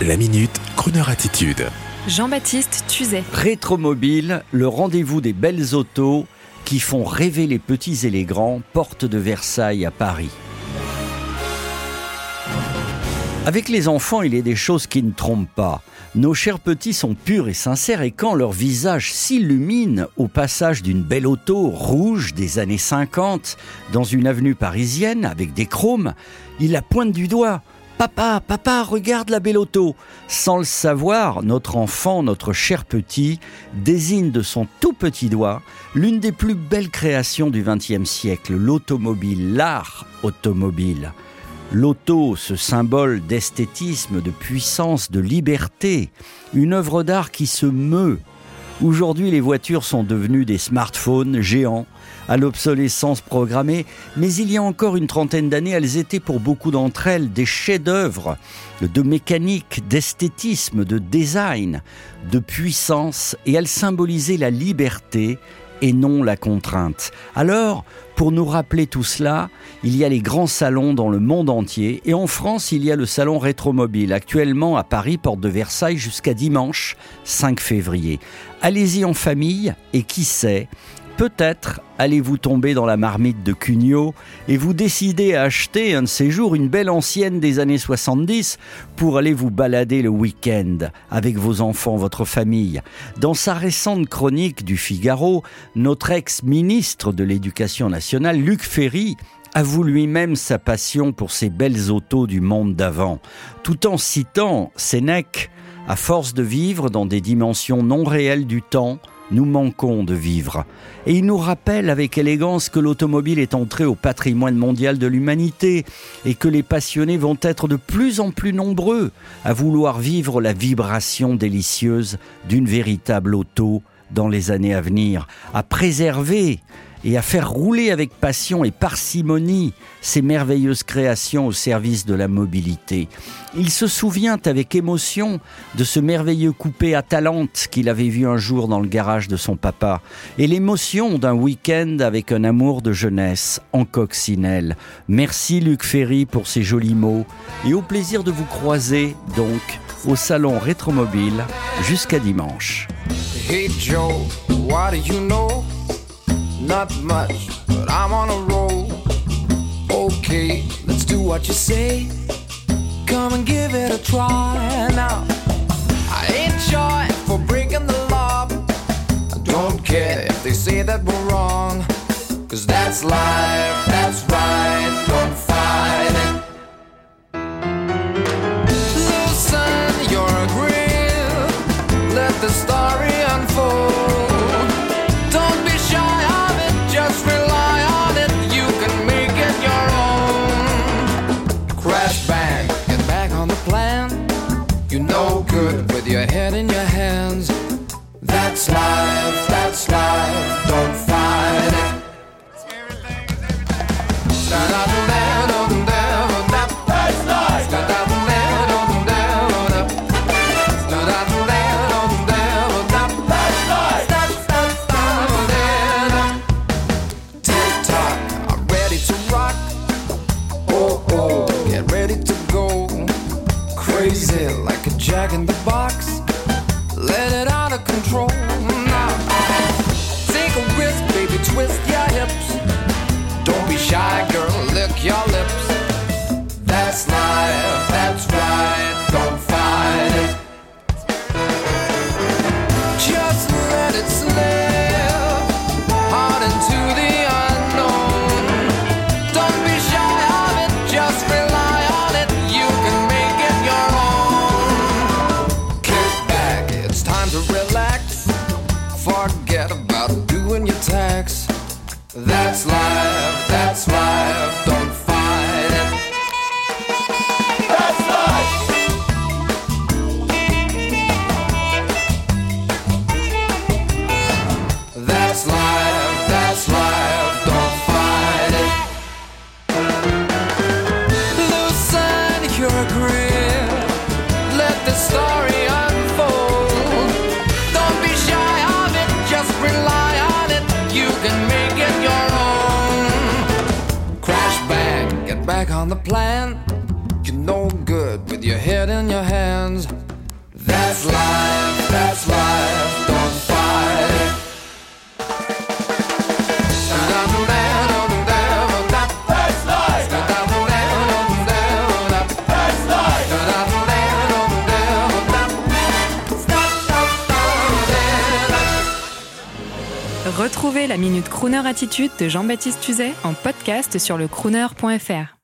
La minute, Kroneur attitude. Jean-Baptiste Tuzet. Rétromobile, le rendez-vous des belles autos qui font rêver les petits et les grands, porte de Versailles à Paris. Avec les enfants, il y a des choses qui ne trompent pas. Nos chers petits sont purs et sincères et quand leur visage s'illumine au passage d'une belle auto rouge des années 50 dans une avenue parisienne avec des chromes, ils la pointent du doigt. Papa, papa, regarde la belle auto. Sans le savoir, notre enfant, notre cher petit, désigne de son tout petit doigt l'une des plus belles créations du XXe siècle, l'automobile, l'art automobile. L'auto, ce symbole d'esthétisme, de puissance, de liberté, une œuvre d'art qui se meut. Aujourd'hui, les voitures sont devenues des smartphones géants. À l'obsolescence programmée, mais il y a encore une trentaine d'années, elles étaient pour beaucoup d'entre elles des chefs-d'œuvre de mécanique, d'esthétisme, de design, de puissance, et elles symbolisaient la liberté et non la contrainte. Alors, pour nous rappeler tout cela, il y a les grands salons dans le monde entier et en France, il y a le salon Rétromobile, actuellement à Paris, porte de Versailles, jusqu'à dimanche 5 février. Allez-y en famille et qui sait, Peut-être allez-vous tomber dans la marmite de Cugnot et vous décider à acheter un de une belle ancienne des années 70 pour aller vous balader le week-end avec vos enfants, votre famille. Dans sa récente chronique du Figaro, notre ex-ministre de l'Éducation nationale, Luc Ferry, avoue lui-même sa passion pour ces belles autos du monde d'avant, tout en citant Sénèque, à force de vivre dans des dimensions non réelles du temps, nous manquons de vivre. Et il nous rappelle avec élégance que l'automobile est entrée au patrimoine mondial de l'humanité et que les passionnés vont être de plus en plus nombreux à vouloir vivre la vibration délicieuse d'une véritable auto dans les années à venir, à préserver et à faire rouler avec passion et parcimonie ces merveilleuses créations au service de la mobilité. Il se souvient avec émotion de ce merveilleux coupé Atalante qu'il avait vu un jour dans le garage de son papa, et l'émotion d'un week-end avec un amour de jeunesse en coccinelle. Merci Luc Ferry pour ces jolis mots, et au plaisir de vous croiser donc au salon Rétromobile jusqu'à dimanche. Hey Joe, what do you know? Not much, but I'm on a roll. Okay, let's do what you say. Come and give it a try now. I ain't shy for breaking the law. I don't care if they say that we're wrong. Cause that's life, that's right, You know good with your head in your hands. That's life, that's life, don't fight it. Crazy like a jack in the box. Let it out of control now. Take a risk, baby, twist back on the plan. You're no good with your head in your hands. That's life, that's life, don't fight. That's life. That's Retrouvez la Minute Crooner Attitude de Jean-Baptiste Tuzet en podcast sur le crooner.fr.